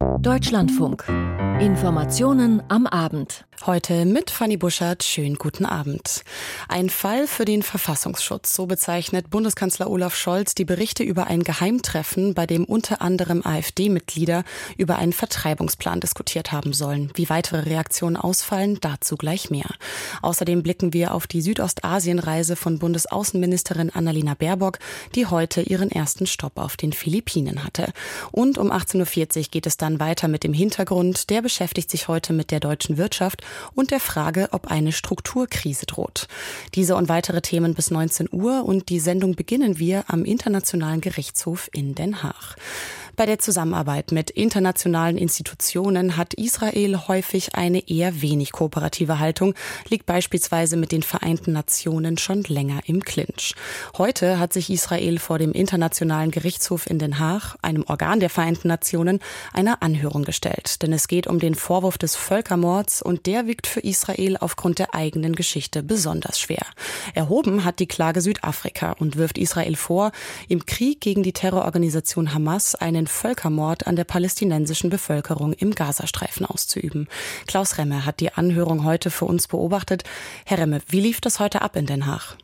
Deutschlandfunk. Informationen am Abend. Heute mit Fanny Buschert. Schönen guten Abend. Ein Fall für den Verfassungsschutz. So bezeichnet Bundeskanzler Olaf Scholz die Berichte über ein Geheimtreffen, bei dem unter anderem AfD-Mitglieder über einen Vertreibungsplan diskutiert haben sollen. Wie weitere Reaktionen ausfallen, dazu gleich mehr. Außerdem blicken wir auf die Südostasienreise von Bundesaußenministerin Annalena Baerbock, die heute ihren ersten Stopp auf den Philippinen hatte. Und um 18.40 Uhr geht es dann weiter mit dem Hintergrund. Der beschäftigt sich heute mit der deutschen Wirtschaft und der Frage, ob eine Strukturkrise droht. Diese und weitere Themen bis 19 Uhr und die Sendung beginnen wir am Internationalen Gerichtshof in Den Haag. Bei der Zusammenarbeit mit internationalen Institutionen hat Israel häufig eine eher wenig kooperative Haltung, liegt beispielsweise mit den Vereinten Nationen schon länger im Clinch. Heute hat sich Israel vor dem Internationalen Gerichtshof in Den Haag, einem Organ der Vereinten Nationen, einer Anhörung gestellt. Denn es geht um den Vorwurf des Völkermords und der wiegt für Israel aufgrund der eigenen Geschichte besonders schwer. Erhoben hat die Klage Südafrika und wirft Israel vor, im Krieg gegen die Terrororganisation Hamas einen Völkermord an der palästinensischen Bevölkerung im Gazastreifen auszuüben. Klaus Remme hat die Anhörung heute für uns beobachtet. Herr Remme, wie lief das heute ab in Den Haag?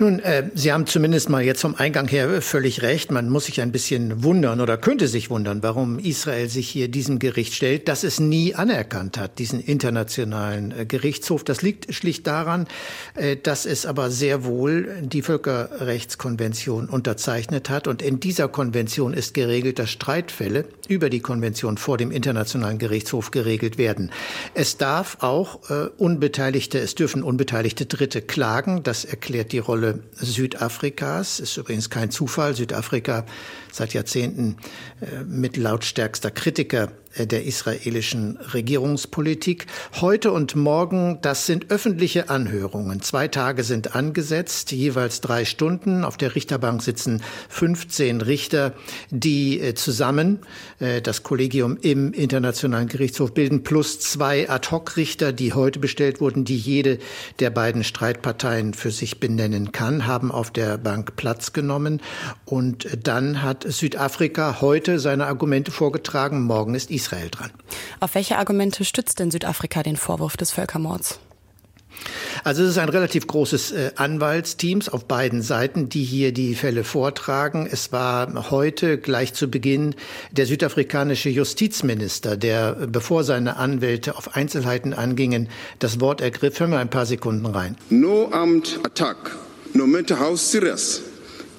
Nun, äh, Sie haben zumindest mal jetzt vom Eingang her völlig recht. Man muss sich ein bisschen wundern oder könnte sich wundern, warum Israel sich hier diesem Gericht stellt, das es nie anerkannt hat, diesen internationalen äh, Gerichtshof. Das liegt schlicht daran, äh, dass es aber sehr wohl die Völkerrechtskonvention unterzeichnet hat. Und in dieser Konvention ist geregelt, dass Streitfälle über die Konvention vor dem Internationalen Gerichtshof geregelt werden. Es darf auch äh, Unbeteiligte, es dürfen unbeteiligte Dritte klagen. Das erklärt die Rolle Südafrikas. Ist übrigens kein Zufall. Südafrika seit Jahrzehnten äh, mit lautstärkster Kritiker äh, der israelischen Regierungspolitik. Heute und morgen, das sind öffentliche Anhörungen. Zwei Tage sind angesetzt, jeweils drei Stunden. Auf der Richterbank sitzen 15 Richter, die äh, zusammen das Kollegium im Internationalen Gerichtshof bilden, plus zwei Ad-hoc-Richter, die heute bestellt wurden, die jede der beiden Streitparteien für sich benennen kann, haben auf der Bank Platz genommen. Und dann hat Südafrika heute seine Argumente vorgetragen. Morgen ist Israel dran. Auf welche Argumente stützt denn Südafrika den Vorwurf des Völkermords? Also es ist ein relativ großes äh, Anwaltsteams auf beiden Seiten, die hier die Fälle vortragen. Es war heute gleich zu Beginn der südafrikanische Justizminister, der, bevor seine Anwälte auf Einzelheiten angingen, das Wort ergriff. Hören wir ein paar Sekunden rein. No armed attack, no matter how serious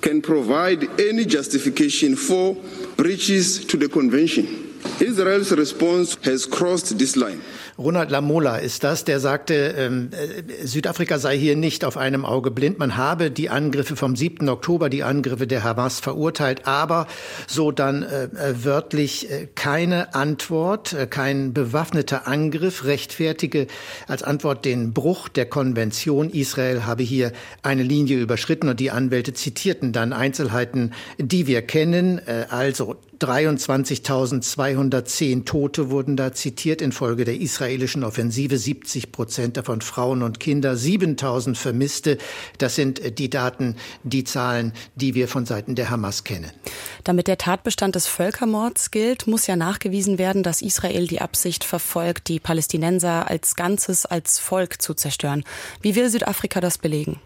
can provide any justification for breaches to the convention. Israel's response has crossed this line. Ronald Lamola ist das, der sagte, ähm, äh, Südafrika sei hier nicht auf einem Auge blind. Man habe die Angriffe vom 7. Oktober, die Angriffe der Hamas verurteilt, aber so dann äh, äh wörtlich äh, keine Antwort, äh, kein bewaffneter Angriff rechtfertige als Antwort den Bruch der Konvention. Israel habe hier eine Linie überschritten und die Anwälte zitierten dann Einzelheiten, die wir kennen, also 23.210 Tote wurden da zitiert infolge der israelischen Offensive, 70 Prozent davon Frauen und Kinder, 7.000 Vermisste. Das sind äh, die Daten, die Zahlen, die wir von Seiten der Hamas kennen. Damit der Tatbestand des Völkermords gilt, muss ja nachgewiesen werden, dass Israel die Absicht verfolgt, die Palästinenser als Ganzes, als Volk zu zerstören. Wie will Südafrika das belegen?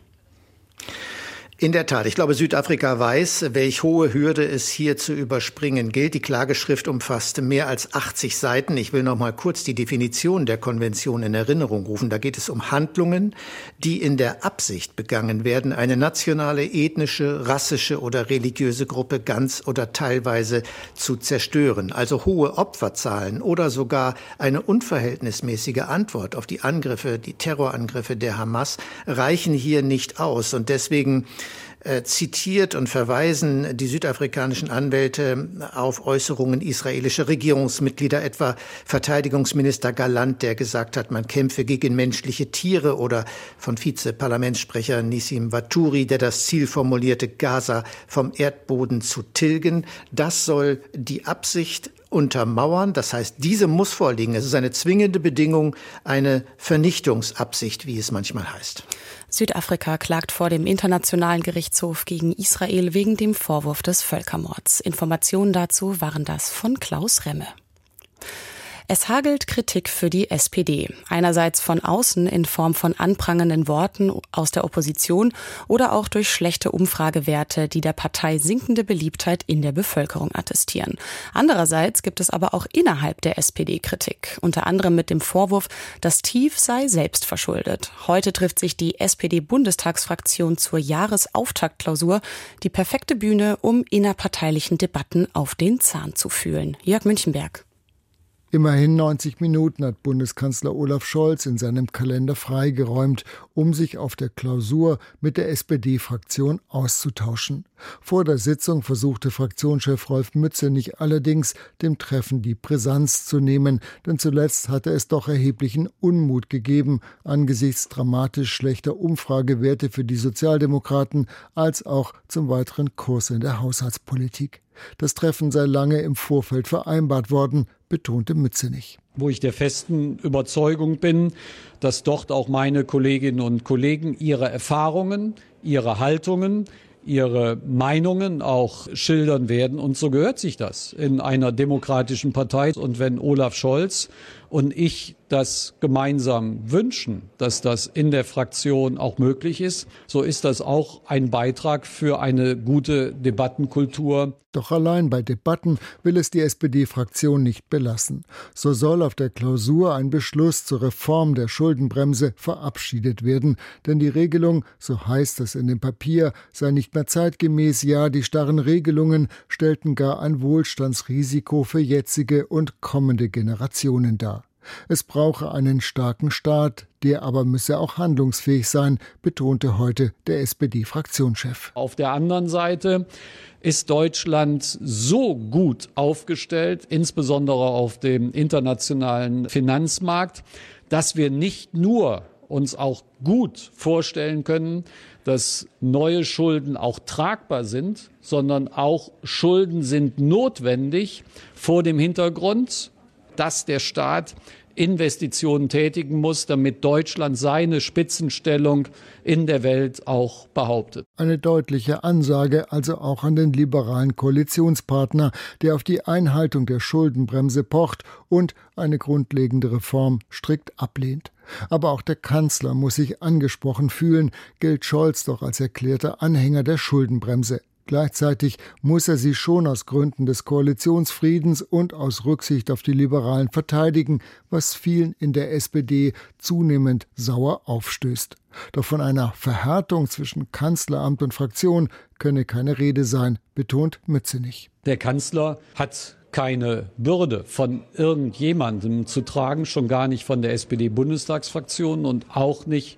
In der Tat. Ich glaube, Südafrika weiß, welch hohe Hürde es hier zu überspringen gilt. Die Klageschrift umfasste mehr als 80 Seiten. Ich will noch mal kurz die Definition der Konvention in Erinnerung rufen. Da geht es um Handlungen, die in der Absicht begangen werden, eine nationale, ethnische, rassische oder religiöse Gruppe ganz oder teilweise zu zerstören. Also hohe Opferzahlen oder sogar eine unverhältnismäßige Antwort auf die Angriffe, die Terrorangriffe der Hamas reichen hier nicht aus. Und deswegen äh, zitiert und verweisen die südafrikanischen Anwälte auf Äußerungen israelischer Regierungsmitglieder, etwa Verteidigungsminister Galant, der gesagt hat, man kämpfe gegen menschliche Tiere oder von Vizeparlamentssprecher Nissim Vaturi, der das Ziel formulierte, Gaza vom Erdboden zu tilgen. Das soll die Absicht untermauern. Das heißt, diese muss vorliegen. Es ist eine zwingende Bedingung, eine Vernichtungsabsicht, wie es manchmal heißt. Südafrika klagt vor dem Internationalen Gerichtshof gegen Israel wegen dem Vorwurf des Völkermords. Informationen dazu waren das von Klaus Remme. Es hagelt Kritik für die SPD. Einerseits von außen in Form von anprangenden Worten aus der Opposition oder auch durch schlechte Umfragewerte, die der Partei sinkende Beliebtheit in der Bevölkerung attestieren. Andererseits gibt es aber auch innerhalb der SPD Kritik. Unter anderem mit dem Vorwurf, das Tief sei selbst verschuldet. Heute trifft sich die SPD-Bundestagsfraktion zur Jahresauftaktklausur. Die perfekte Bühne, um innerparteilichen Debatten auf den Zahn zu fühlen. Jörg Münchenberg. Immerhin 90 Minuten hat Bundeskanzler Olaf Scholz in seinem Kalender freigeräumt, um sich auf der Klausur mit der SPD-Fraktion auszutauschen. Vor der Sitzung versuchte Fraktionschef Rolf Mützenich allerdings, dem Treffen die Brisanz zu nehmen, denn zuletzt hatte es doch erheblichen Unmut gegeben angesichts dramatisch schlechter Umfragewerte für die Sozialdemokraten als auch zum weiteren Kurs in der Haushaltspolitik. Das Treffen sei lange im Vorfeld vereinbart worden, betonte Mützenich. Wo ich der festen Überzeugung bin, dass dort auch meine Kolleginnen und Kollegen ihre Erfahrungen, ihre Haltungen, ihre Meinungen auch schildern werden. Und so gehört sich das in einer demokratischen Partei. Und wenn Olaf Scholz und ich das gemeinsam wünschen, dass das in der Fraktion auch möglich ist, so ist das auch ein Beitrag für eine gute Debattenkultur. Doch allein bei Debatten will es die SPD-Fraktion nicht belassen. So soll auf der Klausur ein Beschluss zur Reform der Schuldenbremse verabschiedet werden, denn die Regelung, so heißt es in dem Papier, sei nicht mehr zeitgemäß, ja, die starren Regelungen stellten gar ein Wohlstandsrisiko für jetzige und kommende Generationen dar. Es brauche einen starken Staat, der aber müsse auch handlungsfähig sein, betonte heute der SPD-Fraktionschef. Auf der anderen Seite ist Deutschland so gut aufgestellt, insbesondere auf dem internationalen Finanzmarkt, dass wir nicht nur uns auch gut vorstellen können, dass neue Schulden auch tragbar sind, sondern auch Schulden sind notwendig vor dem Hintergrund, dass der Staat Investitionen tätigen muss, damit Deutschland seine Spitzenstellung in der Welt auch behauptet. Eine deutliche Ansage also auch an den liberalen Koalitionspartner, der auf die Einhaltung der Schuldenbremse pocht und eine grundlegende Reform strikt ablehnt. Aber auch der Kanzler muss sich angesprochen fühlen, gilt Scholz doch als erklärter Anhänger der Schuldenbremse. Gleichzeitig muss er sie schon aus Gründen des Koalitionsfriedens und aus Rücksicht auf die Liberalen verteidigen, was vielen in der SPD zunehmend sauer aufstößt. Doch von einer Verhärtung zwischen Kanzleramt und Fraktion könne keine Rede sein, betont Mützenich. Der Kanzler hat keine Bürde von irgendjemandem zu tragen, schon gar nicht von der SPD-Bundestagsfraktion und auch nicht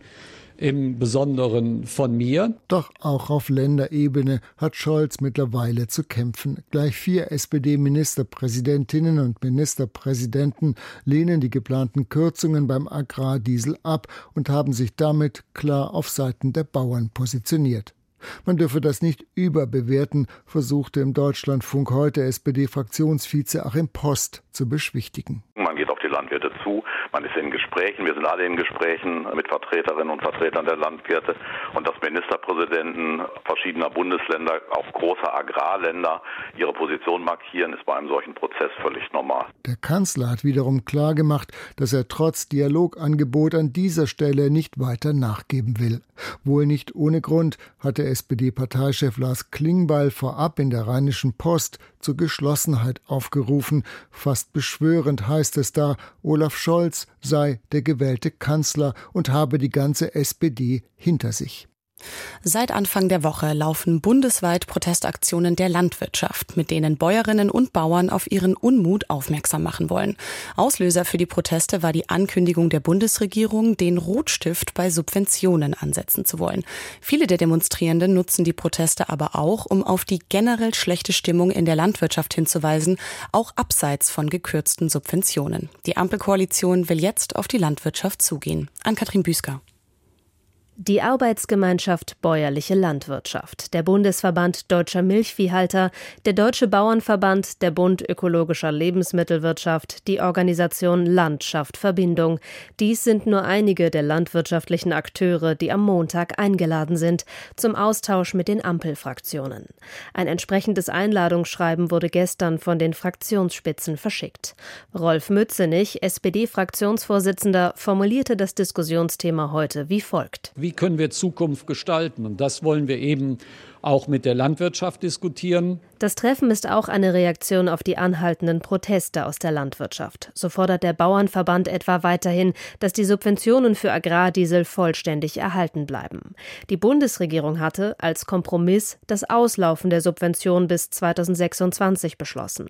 im Besonderen von mir. Doch auch auf Länderebene hat Scholz mittlerweile zu kämpfen. Gleich vier SPD-Ministerpräsidentinnen und Ministerpräsidenten lehnen die geplanten Kürzungen beim Agrardiesel ab und haben sich damit klar auf Seiten der Bauern positioniert. Man dürfe das nicht überbewerten, versuchte im Deutschlandfunk heute SPD-Fraktionsvize Achim Post zu beschwichtigen. Landwirte zu, man ist in Gesprächen, wir sind alle in Gesprächen mit Vertreterinnen und Vertretern der Landwirte und dass Ministerpräsidenten verschiedener Bundesländer, auch großer Agrarländer, ihre Position markieren, ist bei einem solchen Prozess völlig normal. Der Kanzler hat wiederum klargemacht, dass er trotz Dialogangebot an dieser Stelle nicht weiter nachgeben will. Wohl nicht ohne Grund hatte SPD-Parteichef Lars Klingbeil vorab in der Rheinischen Post zur Geschlossenheit aufgerufen. Fast beschwörend heißt es da, Olaf Scholz sei der gewählte Kanzler und habe die ganze SPD hinter sich. Seit Anfang der Woche laufen bundesweit Protestaktionen der Landwirtschaft, mit denen Bäuerinnen und Bauern auf ihren Unmut aufmerksam machen wollen. Auslöser für die Proteste war die Ankündigung der Bundesregierung, den Rotstift bei Subventionen ansetzen zu wollen. Viele der Demonstrierenden nutzen die Proteste aber auch, um auf die generell schlechte Stimmung in der Landwirtschaft hinzuweisen, auch abseits von gekürzten Subventionen. Die Ampelkoalition will jetzt auf die Landwirtschaft zugehen. An Katrin Büsker. Die Arbeitsgemeinschaft Bäuerliche Landwirtschaft, der Bundesverband Deutscher Milchviehhalter, der Deutsche Bauernverband, der Bund Ökologischer Lebensmittelwirtschaft, die Organisation Landschaft Verbindung. Dies sind nur einige der landwirtschaftlichen Akteure, die am Montag eingeladen sind zum Austausch mit den Ampelfraktionen. Ein entsprechendes Einladungsschreiben wurde gestern von den Fraktionsspitzen verschickt. Rolf Mützenich, SPD-Fraktionsvorsitzender, formulierte das Diskussionsthema heute wie folgt wie können wir Zukunft gestalten. Und das wollen wir eben auch mit der Landwirtschaft diskutieren. Das Treffen ist auch eine Reaktion auf die anhaltenden Proteste aus der Landwirtschaft. So fordert der Bauernverband etwa weiterhin, dass die Subventionen für Agrardiesel vollständig erhalten bleiben. Die Bundesregierung hatte als Kompromiss das Auslaufen der Subvention bis 2026 beschlossen.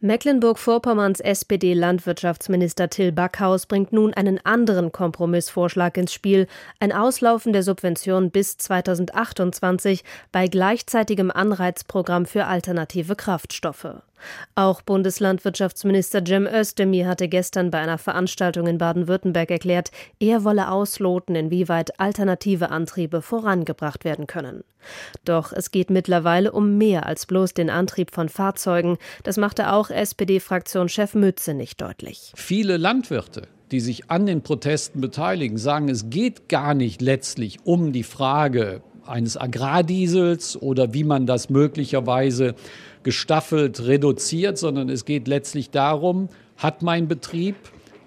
Mecklenburg-Vorpommerns SPD-Landwirtschaftsminister Till Backhaus bringt nun einen anderen Kompromissvorschlag ins Spiel, ein Auslaufen der Subvention bis 2028 bei gleichzeitigem Anreizprogramm für alternative Kraftstoffe. Auch Bundeslandwirtschaftsminister Cem Özdemir hatte gestern bei einer Veranstaltung in Baden-Württemberg erklärt, er wolle ausloten, inwieweit alternative Antriebe vorangebracht werden können. Doch es geht mittlerweile um mehr als bloß den Antrieb von Fahrzeugen. Das machte auch SPD-Fraktionschef Mütze nicht deutlich. Viele Landwirte die sich an den Protesten beteiligen, sagen, es geht gar nicht letztlich um die Frage, eines Agrardiesels oder wie man das möglicherweise gestaffelt reduziert, sondern es geht letztlich darum, hat mein Betrieb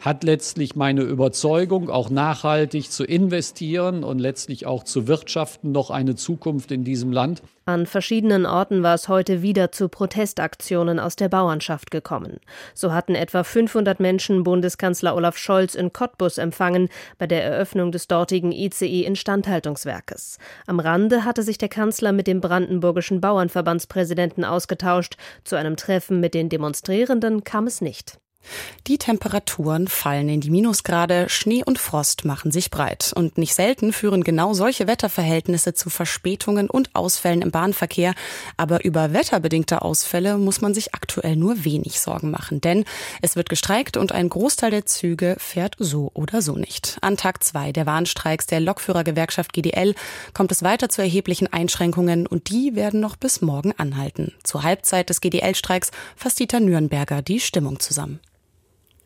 hat letztlich meine Überzeugung, auch nachhaltig zu investieren und letztlich auch zu wirtschaften, noch eine Zukunft in diesem Land. An verschiedenen Orten war es heute wieder zu Protestaktionen aus der Bauernschaft gekommen. So hatten etwa 500 Menschen Bundeskanzler Olaf Scholz in Cottbus empfangen bei der Eröffnung des dortigen ICE Instandhaltungswerkes. Am Rande hatte sich der Kanzler mit dem brandenburgischen Bauernverbandspräsidenten ausgetauscht. Zu einem Treffen mit den Demonstrierenden kam es nicht. Die Temperaturen fallen in die Minusgrade, Schnee und Frost machen sich breit. Und nicht selten führen genau solche Wetterverhältnisse zu Verspätungen und Ausfällen im Bahnverkehr. Aber über wetterbedingte Ausfälle muss man sich aktuell nur wenig Sorgen machen. Denn es wird gestreikt und ein Großteil der Züge fährt so oder so nicht. An Tag zwei der Warnstreiks der Lokführergewerkschaft GDL kommt es weiter zu erheblichen Einschränkungen und die werden noch bis morgen anhalten. Zur Halbzeit des GDL-Streiks fasst Dieter Nürnberger die Stimmung zusammen.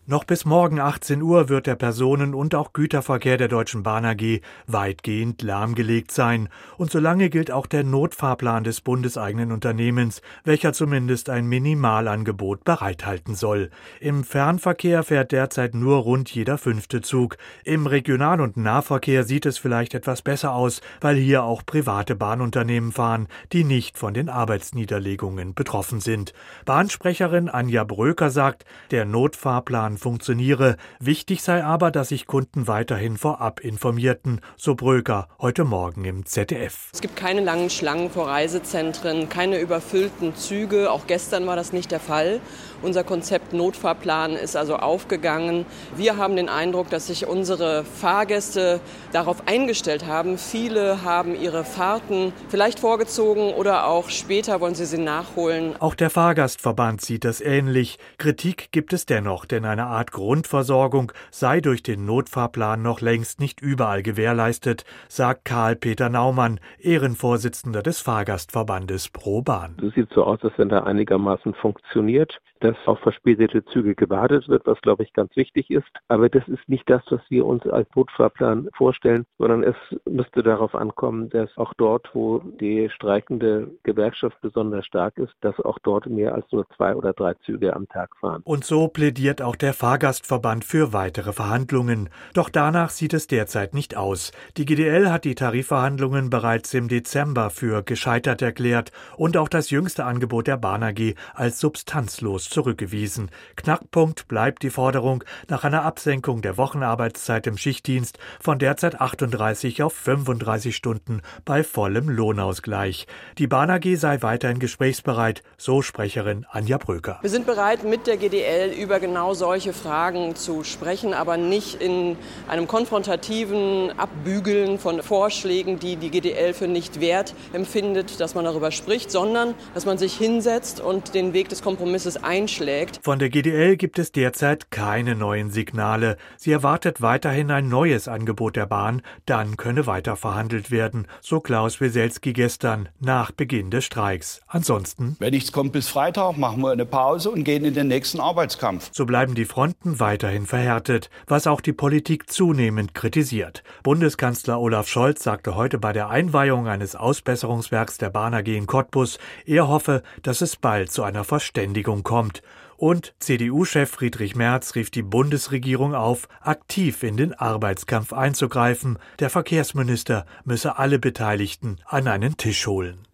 Noch bis morgen 18 Uhr wird der Personen- und auch Güterverkehr der Deutschen Bahn AG weitgehend lahmgelegt sein. Und solange gilt auch der Notfahrplan des bundeseigenen Unternehmens, welcher zumindest ein Minimalangebot bereithalten soll. Im Fernverkehr fährt derzeit nur rund jeder fünfte Zug. Im Regional- und Nahverkehr sieht es vielleicht etwas besser aus, weil hier auch private Bahnunternehmen fahren, die nicht von den Arbeitsniederlegungen betroffen sind. Bahnsprecherin Anja Bröker sagt, der Notfahrplan funktioniere. Wichtig sei aber, dass sich Kunden weiterhin vorab informierten, so Bröker heute Morgen im ZDF. Es gibt keine langen Schlangen vor Reisezentren, keine überfüllten Züge. Auch gestern war das nicht der Fall. Unser Konzept Notfahrplan ist also aufgegangen. Wir haben den Eindruck, dass sich unsere Fahrgäste darauf eingestellt haben. Viele haben ihre Fahrten vielleicht vorgezogen oder auch später wollen sie sie nachholen. Auch der Fahrgastverband sieht das ähnlich. Kritik gibt es dennoch, denn eine Art Grundversorgung sei durch den Notfahrplan noch längst nicht überall gewährleistet, sagt Karl-Peter Naumann, Ehrenvorsitzender des Fahrgastverbandes Pro Bahn. Es sieht so aus, als wenn er einigermaßen funktioniert dass auf verspätete Züge gewartet wird, was glaube ich ganz wichtig ist. Aber das ist nicht das, was wir uns als Notfahrplan vorstellen, sondern es müsste darauf ankommen, dass auch dort, wo die streikende Gewerkschaft besonders stark ist, dass auch dort mehr als nur zwei oder drei Züge am Tag fahren. Und so plädiert auch der Fahrgastverband für weitere Verhandlungen. Doch danach sieht es derzeit nicht aus. Die GDL hat die Tarifverhandlungen bereits im Dezember für gescheitert erklärt und auch das jüngste Angebot der Bahn AG als substanzlos zurückgewiesen. Knackpunkt bleibt die Forderung nach einer Absenkung der Wochenarbeitszeit im Schichtdienst von derzeit 38 auf 35 Stunden bei vollem Lohnausgleich. Die Bahn AG sei weiterhin gesprächsbereit, so Sprecherin Anja Bröker. Wir sind bereit, mit der GDL über genau solche solche Fragen zu sprechen, aber nicht in einem konfrontativen Abbügeln von Vorschlägen, die die GDL für nicht wert empfindet, dass man darüber spricht, sondern dass man sich hinsetzt und den Weg des Kompromisses einschlägt. Von der GDL gibt es derzeit keine neuen Signale. Sie erwartet weiterhin ein neues Angebot der Bahn, dann könne weiter verhandelt werden, so Klaus Weselski gestern nach Beginn des Streiks. Ansonsten, wenn nichts kommt bis Freitag, machen wir eine Pause und gehen in den nächsten Arbeitskampf. So bleiben die Fronten weiterhin verhärtet, was auch die Politik zunehmend kritisiert. Bundeskanzler Olaf Scholz sagte heute bei der Einweihung eines Ausbesserungswerks der Bahn AG in Cottbus, er hoffe, dass es bald zu einer Verständigung kommt. Und CDU-Chef Friedrich Merz rief die Bundesregierung auf, aktiv in den Arbeitskampf einzugreifen. Der Verkehrsminister müsse alle Beteiligten an einen Tisch holen.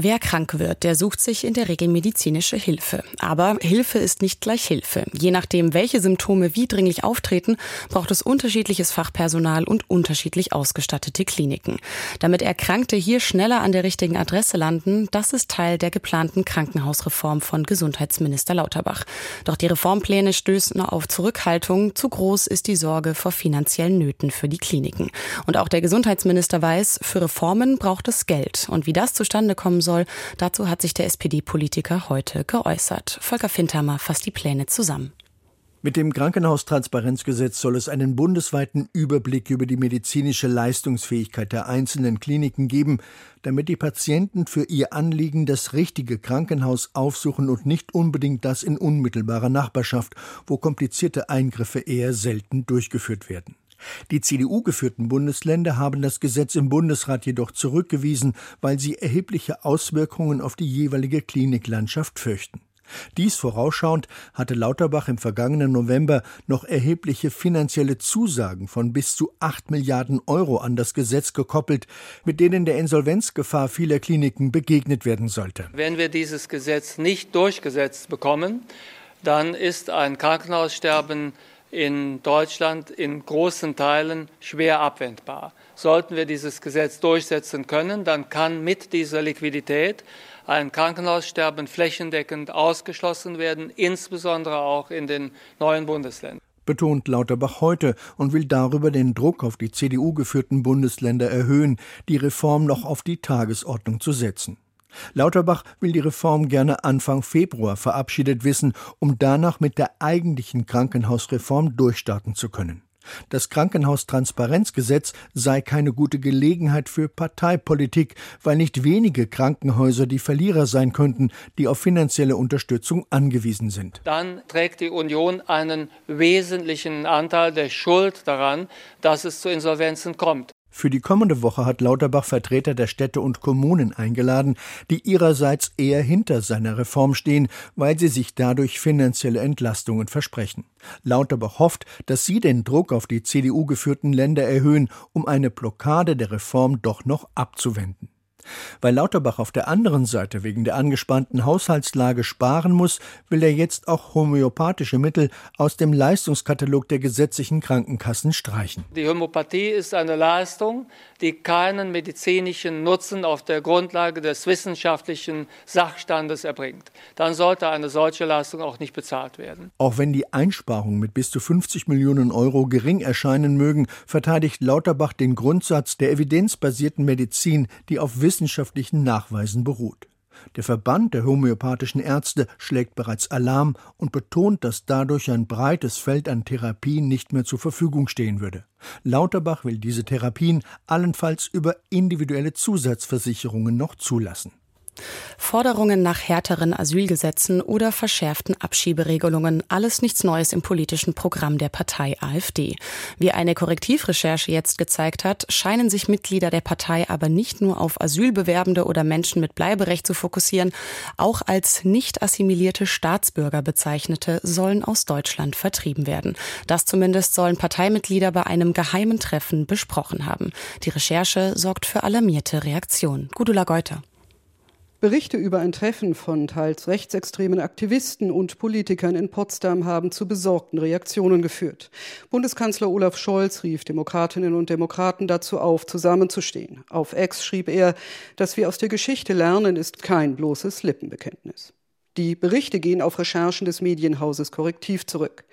Wer krank wird, der sucht sich in der Regel medizinische Hilfe. Aber Hilfe ist nicht gleich Hilfe. Je nachdem, welche Symptome wie dringlich auftreten, braucht es unterschiedliches Fachpersonal und unterschiedlich ausgestattete Kliniken. Damit Erkrankte hier schneller an der richtigen Adresse landen, das ist Teil der geplanten Krankenhausreform von Gesundheitsminister Lauterbach. Doch die Reformpläne stößen auf Zurückhaltung. Zu groß ist die Sorge vor finanziellen Nöten für die Kliniken. Und auch der Gesundheitsminister weiß, für Reformen braucht es Geld. Und wie das zustande kommen soll. Dazu hat sich der SPD-Politiker heute geäußert. Volker Fintermer fasst die Pläne zusammen. Mit dem Krankenhaustransparenzgesetz soll es einen bundesweiten Überblick über die medizinische Leistungsfähigkeit der einzelnen Kliniken geben, damit die Patienten für ihr Anliegen das richtige Krankenhaus aufsuchen und nicht unbedingt das in unmittelbarer Nachbarschaft, wo komplizierte Eingriffe eher selten durchgeführt werden. Die CDU-geführten Bundesländer haben das Gesetz im Bundesrat jedoch zurückgewiesen, weil sie erhebliche Auswirkungen auf die jeweilige Kliniklandschaft fürchten. Dies vorausschauend hatte Lauterbach im vergangenen November noch erhebliche finanzielle Zusagen von bis zu acht Milliarden Euro an das Gesetz gekoppelt, mit denen der Insolvenzgefahr vieler Kliniken begegnet werden sollte. Wenn wir dieses Gesetz nicht durchgesetzt bekommen, dann ist ein Krankenhaussterben in Deutschland in großen Teilen schwer abwendbar. Sollten wir dieses Gesetz durchsetzen können, dann kann mit dieser Liquidität ein Krankenhaussterben flächendeckend ausgeschlossen werden, insbesondere auch in den neuen Bundesländern betont Lauterbach heute und will darüber den Druck auf die CDU geführten Bundesländer erhöhen, die Reform noch auf die Tagesordnung zu setzen. Lauterbach will die Reform gerne Anfang Februar verabschiedet wissen, um danach mit der eigentlichen Krankenhausreform durchstarten zu können. Das Krankenhaustransparenzgesetz sei keine gute Gelegenheit für Parteipolitik, weil nicht wenige Krankenhäuser die Verlierer sein könnten, die auf finanzielle Unterstützung angewiesen sind. Dann trägt die Union einen wesentlichen Anteil der Schuld daran, dass es zu Insolvenzen kommt. Für die kommende Woche hat Lauterbach Vertreter der Städte und Kommunen eingeladen, die ihrerseits eher hinter seiner Reform stehen, weil sie sich dadurch finanzielle Entlastungen versprechen. Lauterbach hofft, dass sie den Druck auf die CDU geführten Länder erhöhen, um eine Blockade der Reform doch noch abzuwenden. Weil Lauterbach auf der anderen Seite wegen der angespannten Haushaltslage sparen muss, will er jetzt auch homöopathische Mittel aus dem Leistungskatalog der gesetzlichen Krankenkassen streichen. Die Homöopathie ist eine Leistung, die keinen medizinischen Nutzen auf der Grundlage des wissenschaftlichen Sachstandes erbringt. Dann sollte eine solche Leistung auch nicht bezahlt werden. Auch wenn die Einsparungen mit bis zu 50 Millionen Euro gering erscheinen mögen, verteidigt Lauterbach den Grundsatz der evidenzbasierten Medizin, die auf wissenschaftlichen Nachweisen beruht. Der Verband der homöopathischen Ärzte schlägt bereits Alarm und betont, dass dadurch ein breites Feld an Therapien nicht mehr zur Verfügung stehen würde. Lauterbach will diese Therapien allenfalls über individuelle Zusatzversicherungen noch zulassen. Forderungen nach härteren Asylgesetzen oder verschärften Abschieberegelungen, alles nichts Neues im politischen Programm der Partei AfD. Wie eine Korrektivrecherche jetzt gezeigt hat, scheinen sich Mitglieder der Partei aber nicht nur auf Asylbewerbende oder Menschen mit Bleiberecht zu fokussieren, auch als nicht assimilierte Staatsbürger bezeichnete sollen aus Deutschland vertrieben werden. Das zumindest sollen Parteimitglieder bei einem geheimen Treffen besprochen haben. Die Recherche sorgt für alarmierte Reaktionen. Gudula Geuter. Berichte über ein Treffen von teils rechtsextremen Aktivisten und Politikern in Potsdam haben zu besorgten Reaktionen geführt. Bundeskanzler Olaf Scholz rief Demokratinnen und Demokraten dazu auf, zusammenzustehen. Auf Ex schrieb er, dass wir aus der Geschichte lernen, ist kein bloßes Lippenbekenntnis. Die Berichte gehen auf Recherchen des Medienhauses Korrektiv zurück.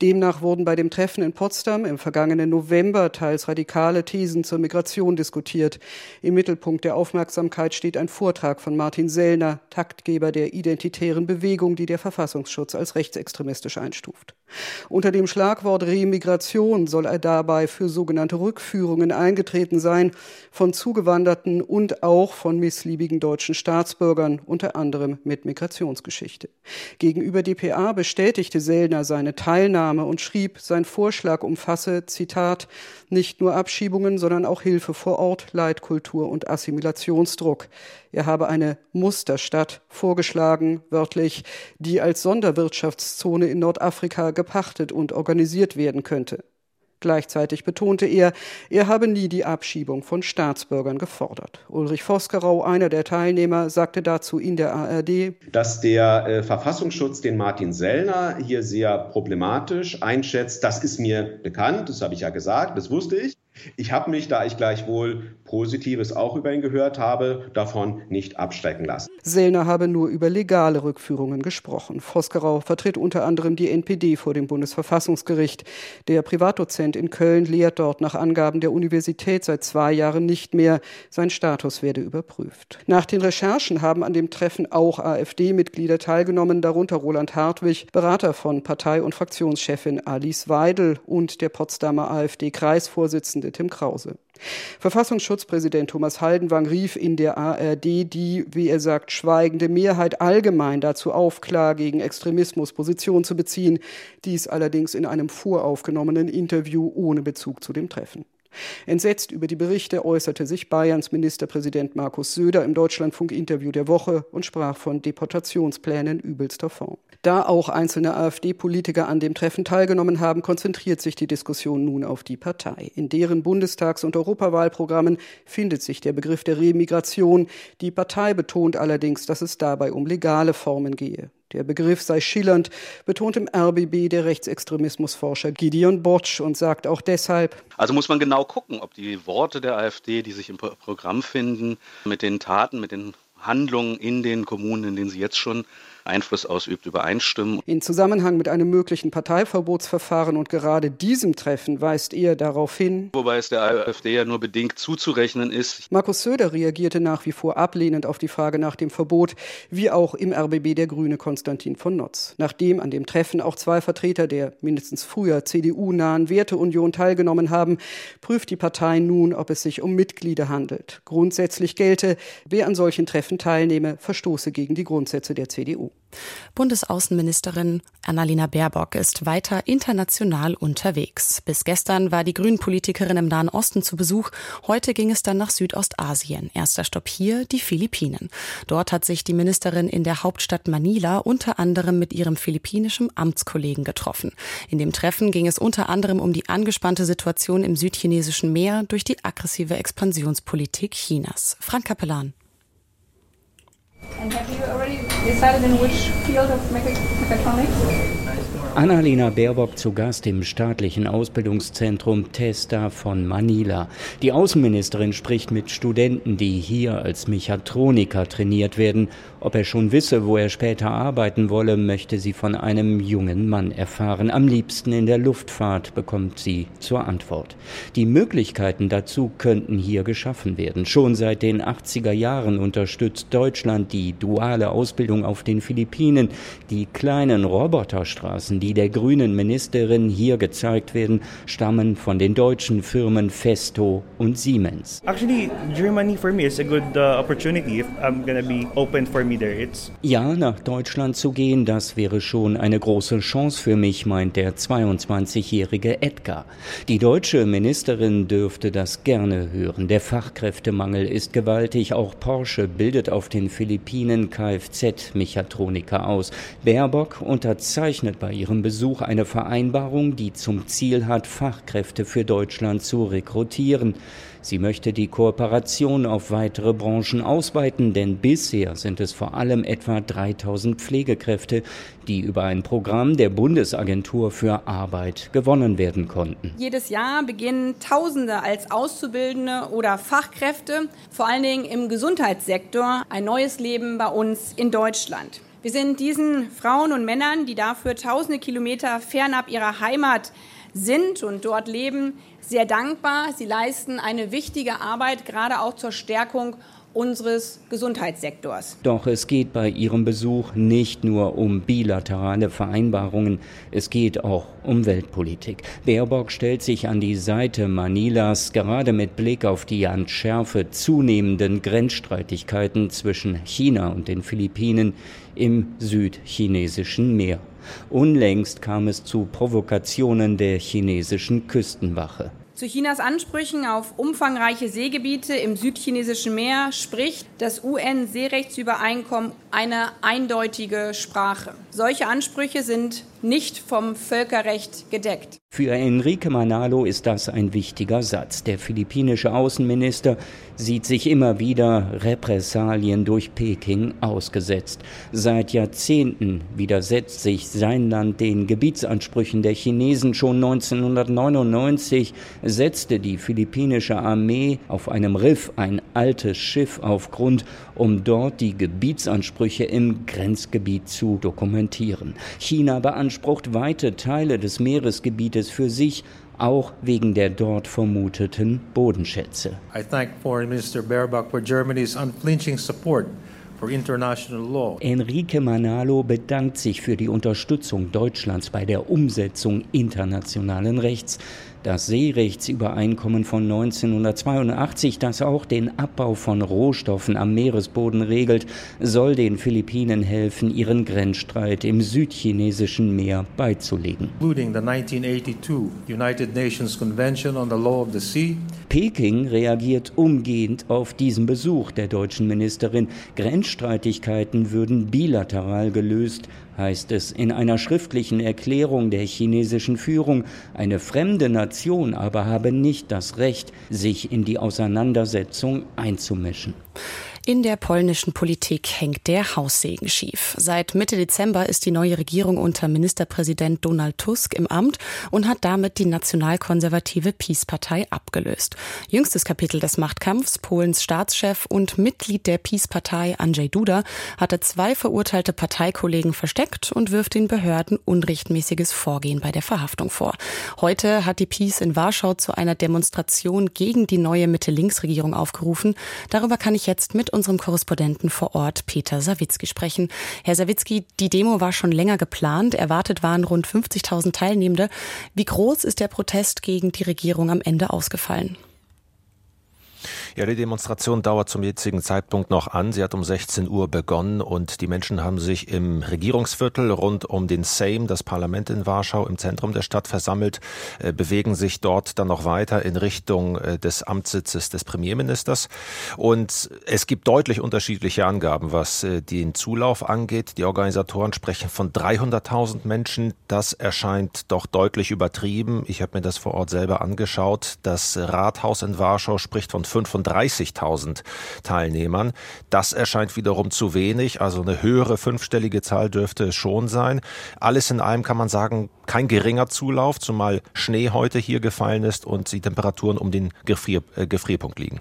Demnach wurden bei dem Treffen in Potsdam im vergangenen November teils radikale Thesen zur Migration diskutiert. Im Mittelpunkt der Aufmerksamkeit steht ein Vortrag von Martin Sellner, Taktgeber der identitären Bewegung, die der Verfassungsschutz als rechtsextremistisch einstuft. Unter dem Schlagwort Remigration soll er dabei für sogenannte Rückführungen eingetreten sein von Zugewanderten und auch von missliebigen deutschen Staatsbürgern, unter anderem mit Migrationsgeschichte. Gegenüber dpa bestätigte Sellner seine Teilnahme und schrieb, sein Vorschlag umfasse, Zitat, nicht nur Abschiebungen, sondern auch Hilfe vor Ort, Leitkultur und Assimilationsdruck. Er habe eine Musterstadt vorgeschlagen, wörtlich, die als Sonderwirtschaftszone in Nordafrika gepachtet und organisiert werden könnte. Gleichzeitig betonte er, er habe nie die Abschiebung von Staatsbürgern gefordert. Ulrich Vosgerau, einer der Teilnehmer, sagte dazu in der ARD, dass der äh, Verfassungsschutz den Martin Sellner hier sehr problematisch einschätzt. Das ist mir bekannt, das habe ich ja gesagt, das wusste ich. Ich habe mich, da ich gleichwohl Positives auch über ihn gehört habe, davon nicht abschrecken lassen. Sellner habe nur über legale Rückführungen gesprochen. Vosgerau vertritt unter anderem die NPD vor dem Bundesverfassungsgericht. Der Privatdozent in Köln lehrt dort nach Angaben der Universität seit zwei Jahren nicht mehr. Sein Status werde überprüft. Nach den Recherchen haben an dem Treffen auch AfD-Mitglieder teilgenommen, darunter Roland Hartwig, Berater von Partei- und Fraktionschefin Alice Weidel und der Potsdamer AfD-Kreisvorsitzende Tim Krause. Verfassungsschutzpräsident Thomas Haldenwang rief in der ARD die, wie er sagt, schweigende Mehrheit allgemein dazu auf, klar gegen Extremismus Position zu beziehen, dies allerdings in einem voraufgenommenen Interview ohne Bezug zu dem Treffen. Entsetzt über die Berichte äußerte sich Bayerns Ministerpräsident Markus Söder im Deutschlandfunk-Interview der Woche und sprach von Deportationsplänen übelster Form. Da auch einzelne AfD-Politiker an dem Treffen teilgenommen haben, konzentriert sich die Diskussion nun auf die Partei. In deren Bundestags- und Europawahlprogrammen findet sich der Begriff der Remigration. Die Partei betont allerdings, dass es dabei um legale Formen gehe. Der Begriff sei schillernd, betont im RBB der Rechtsextremismusforscher Gideon Botsch und sagt auch deshalb. Also muss man genau gucken, ob die Worte der AfD, die sich im Programm finden, mit den Taten, mit den Handlungen in den Kommunen, in denen sie jetzt schon Einfluss ausübt, übereinstimmen. In Zusammenhang mit einem möglichen Parteiverbotsverfahren und gerade diesem Treffen weist er darauf hin. Wobei es der AfD ja nur bedingt zuzurechnen ist. Markus Söder reagierte nach wie vor ablehnend auf die Frage nach dem Verbot, wie auch im RBB der Grüne Konstantin von Notz. Nachdem an dem Treffen auch zwei Vertreter der mindestens früher CDU-nahen Werteunion teilgenommen haben, prüft die Partei nun, ob es sich um Mitglieder handelt. Grundsätzlich gelte, wer an solchen Treffen teilnehme, verstoße gegen die Grundsätze der CDU. Bundesaußenministerin Annalena Baerbock ist weiter international unterwegs. Bis gestern war die Grünen-Politikerin im Nahen Osten zu Besuch. Heute ging es dann nach Südostasien. Erster Stopp hier die Philippinen. Dort hat sich die Ministerin in der Hauptstadt Manila unter anderem mit ihrem philippinischen Amtskollegen getroffen. In dem Treffen ging es unter anderem um die angespannte Situation im südchinesischen Meer durch die aggressive Expansionspolitik Chinas. Frank Kapellan. And have you already decided in which field of mechatronics? Annalena Baerbock zu Gast im staatlichen Ausbildungszentrum Testa von Manila. Die Außenministerin spricht mit Studenten, die hier als Mechatroniker trainiert werden. Ob er schon wisse, wo er später arbeiten wolle, möchte sie von einem jungen Mann erfahren. Am liebsten in der Luftfahrt, bekommt sie zur Antwort. Die Möglichkeiten dazu könnten hier geschaffen werden. Schon seit den 80er Jahren unterstützt Deutschland die duale Ausbildung auf den Philippinen. Die kleinen Roboterstraßen, die der grünen Ministerin hier gezeigt werden, stammen von den deutschen Firmen Festo und Siemens. Actually, Germany for me is a good uh, opportunity if I'm gonna be open for me there. It's ja, nach Deutschland zu gehen, das wäre schon eine große Chance für mich, meint der 22-jährige Edgar. Die deutsche Ministerin dürfte das gerne hören. Der Fachkräftemangel ist gewaltig. Auch Porsche bildet auf den Philippinen Kfz-Mechatroniker aus. Baerbock unterzeichnet bei ihrem ihrem Besuch eine Vereinbarung, die zum Ziel hat, Fachkräfte für Deutschland zu rekrutieren. Sie möchte die Kooperation auf weitere Branchen ausweiten, denn bisher sind es vor allem etwa 3000 Pflegekräfte, die über ein Programm der Bundesagentur für Arbeit gewonnen werden konnten. Jedes Jahr beginnen Tausende als Auszubildende oder Fachkräfte, vor allen Dingen im Gesundheitssektor, ein neues Leben bei uns in Deutschland. Wir sind diesen Frauen und Männern, die dafür tausende Kilometer fernab ihrer Heimat sind und dort leben, sehr dankbar. Sie leisten eine wichtige Arbeit, gerade auch zur Stärkung unseres Gesundheitssektors. Doch es geht bei ihrem Besuch nicht nur um bilaterale Vereinbarungen, es geht auch um Weltpolitik. Baerbock stellt sich an die Seite Manilas, gerade mit Blick auf die an Schärfe zunehmenden Grenzstreitigkeiten zwischen China und den Philippinen im südchinesischen Meer. Unlängst kam es zu Provokationen der chinesischen Küstenwache. Zu Chinas Ansprüchen auf umfangreiche Seegebiete im südchinesischen Meer spricht das UN-Seerechtsübereinkommen eine eindeutige Sprache. Solche Ansprüche sind nicht vom Völkerrecht gedeckt. Für Enrique Manalo ist das ein wichtiger Satz. Der philippinische Außenminister sieht sich immer wieder Repressalien durch Peking ausgesetzt. Seit Jahrzehnten widersetzt sich sein Land den Gebietsansprüchen der Chinesen. Schon 1999 setzte die philippinische Armee auf einem Riff ein altes Schiff auf Grund, um dort die Gebietsansprüche im Grenzgebiet zu dokumentieren. China beansprucht weite Teile des Meeresgebietes für sich, auch wegen der dort vermuteten Bodenschätze. I thank Foreign Minister Baerbock for Germany's unflinching support Enrique Manalo bedankt sich für die Unterstützung Deutschlands bei der Umsetzung internationalen Rechts das Seerechtsübereinkommen von 1982, das auch den Abbau von Rohstoffen am Meeresboden regelt, soll den Philippinen helfen, ihren Grenzstreit im südchinesischen Meer beizulegen. Peking reagiert umgehend auf diesen Besuch der deutschen Ministerin. Grenzstreitigkeiten würden bilateral gelöst heißt es in einer schriftlichen Erklärung der chinesischen Führung, eine fremde Nation aber habe nicht das Recht, sich in die Auseinandersetzung einzumischen. In der polnischen Politik hängt der Haussegen schief. Seit Mitte Dezember ist die neue Regierung unter Ministerpräsident Donald Tusk im Amt und hat damit die nationalkonservative PiS-Partei abgelöst. Jüngstes Kapitel des Machtkampfs, Polens Staatschef und Mitglied der PiS-Partei Andrzej Duda, hatte zwei verurteilte Parteikollegen versteckt und wirft den Behörden unrechtmäßiges Vorgehen bei der Verhaftung vor. Heute hat die PiS in Warschau zu einer Demonstration gegen die neue Mitte-Links-Regierung aufgerufen. Darüber kann ich jetzt mit unserem Korrespondenten vor Ort, Peter Sawicki, sprechen. Herr Sawicki, die Demo war schon länger geplant. Erwartet waren rund 50.000 Teilnehmende. Wie groß ist der Protest gegen die Regierung am Ende ausgefallen? Ja, die Demonstration dauert zum jetzigen Zeitpunkt noch an. Sie hat um 16 Uhr begonnen und die Menschen haben sich im Regierungsviertel rund um den Sejm, das Parlament in Warschau, im Zentrum der Stadt versammelt, äh, bewegen sich dort dann noch weiter in Richtung äh, des Amtssitzes des Premierministers. Und es gibt deutlich unterschiedliche Angaben, was äh, den Zulauf angeht. Die Organisatoren sprechen von 300.000 Menschen. Das erscheint doch deutlich übertrieben. Ich habe mir das vor Ort selber angeschaut. Das Rathaus in Warschau spricht von 35.000 Teilnehmern. Das erscheint wiederum zu wenig, also eine höhere fünfstellige Zahl dürfte es schon sein. Alles in allem kann man sagen, kein geringer Zulauf, zumal Schnee heute hier gefallen ist und die Temperaturen um den Gefrier, äh, Gefrierpunkt liegen.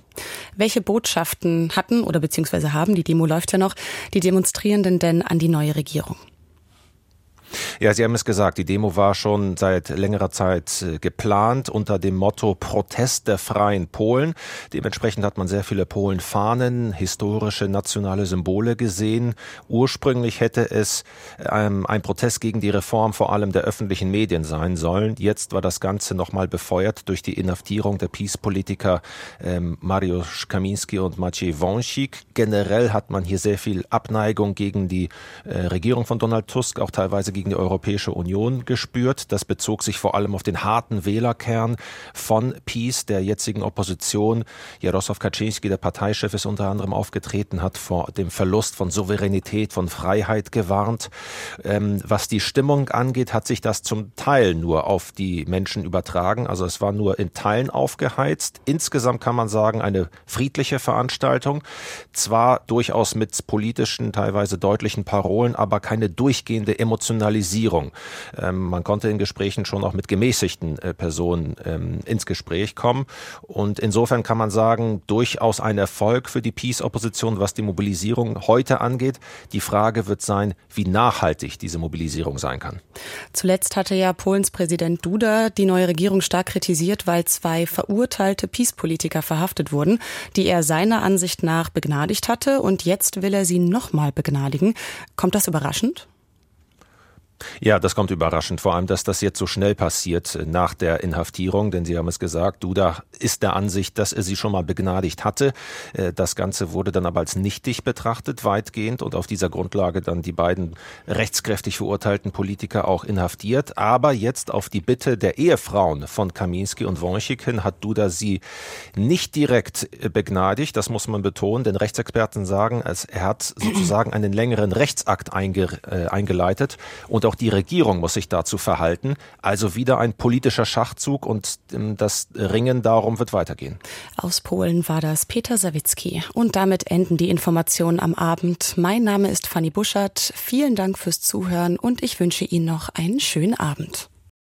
Welche Botschaften hatten oder beziehungsweise haben, die Demo läuft ja noch, die Demonstrierenden denn an die neue Regierung? Ja, Sie haben es gesagt, die Demo war schon seit längerer Zeit äh, geplant unter dem Motto Protest der freien Polen. Dementsprechend hat man sehr viele Polenfahnen, historische nationale Symbole gesehen. Ursprünglich hätte es ähm, ein Protest gegen die Reform vor allem der öffentlichen Medien sein sollen. Jetzt war das Ganze nochmal befeuert durch die Inhaftierung der Peace-Politiker ähm, Mariusz Kaminski und Maciej Wąsik. Generell hat man hier sehr viel Abneigung gegen die äh, Regierung von Donald Tusk, auch teilweise gegen gegen die Europäische Union gespürt. Das bezog sich vor allem auf den harten Wählerkern von PiS, der jetzigen Opposition. Jaroslaw Kaczynski, der Parteichef, ist unter anderem aufgetreten, hat vor dem Verlust von Souveränität, von Freiheit gewarnt. Ähm, was die Stimmung angeht, hat sich das zum Teil nur auf die Menschen übertragen. Also es war nur in Teilen aufgeheizt. Insgesamt kann man sagen, eine friedliche Veranstaltung. Zwar durchaus mit politischen, teilweise deutlichen Parolen, aber keine durchgehende emotionale Radikalisierung. Ähm, man konnte in Gesprächen schon auch mit gemäßigten äh, Personen ähm, ins Gespräch kommen. Und insofern kann man sagen, durchaus ein Erfolg für die Peace-Opposition, was die Mobilisierung heute angeht. Die Frage wird sein, wie nachhaltig diese Mobilisierung sein kann. Zuletzt hatte ja Polens Präsident Duda die neue Regierung stark kritisiert, weil zwei verurteilte Peace-Politiker verhaftet wurden, die er seiner Ansicht nach begnadigt hatte. Und jetzt will er sie nochmal begnadigen. Kommt das überraschend? Ja, das kommt überraschend. Vor allem, dass das jetzt so schnell passiert äh, nach der Inhaftierung, denn Sie haben es gesagt, Duda ist der Ansicht, dass er sie schon mal begnadigt hatte. Äh, das Ganze wurde dann aber als nichtig betrachtet, weitgehend, und auf dieser Grundlage dann die beiden rechtskräftig verurteilten Politiker auch inhaftiert. Aber jetzt auf die Bitte der Ehefrauen von Kaminski und Wonschik hin hat Duda sie nicht direkt äh, begnadigt. Das muss man betonen, denn Rechtsexperten sagen, er hat sozusagen einen längeren Rechtsakt einge, äh, eingeleitet und auch die Regierung muss sich dazu verhalten. Also wieder ein politischer Schachzug und ähm, das Ringen darum wird weitergehen. Aus Polen war das Peter Sawicki. Und damit enden die Informationen am Abend. Mein Name ist Fanny Buschert. Vielen Dank fürs Zuhören und ich wünsche Ihnen noch einen schönen Abend.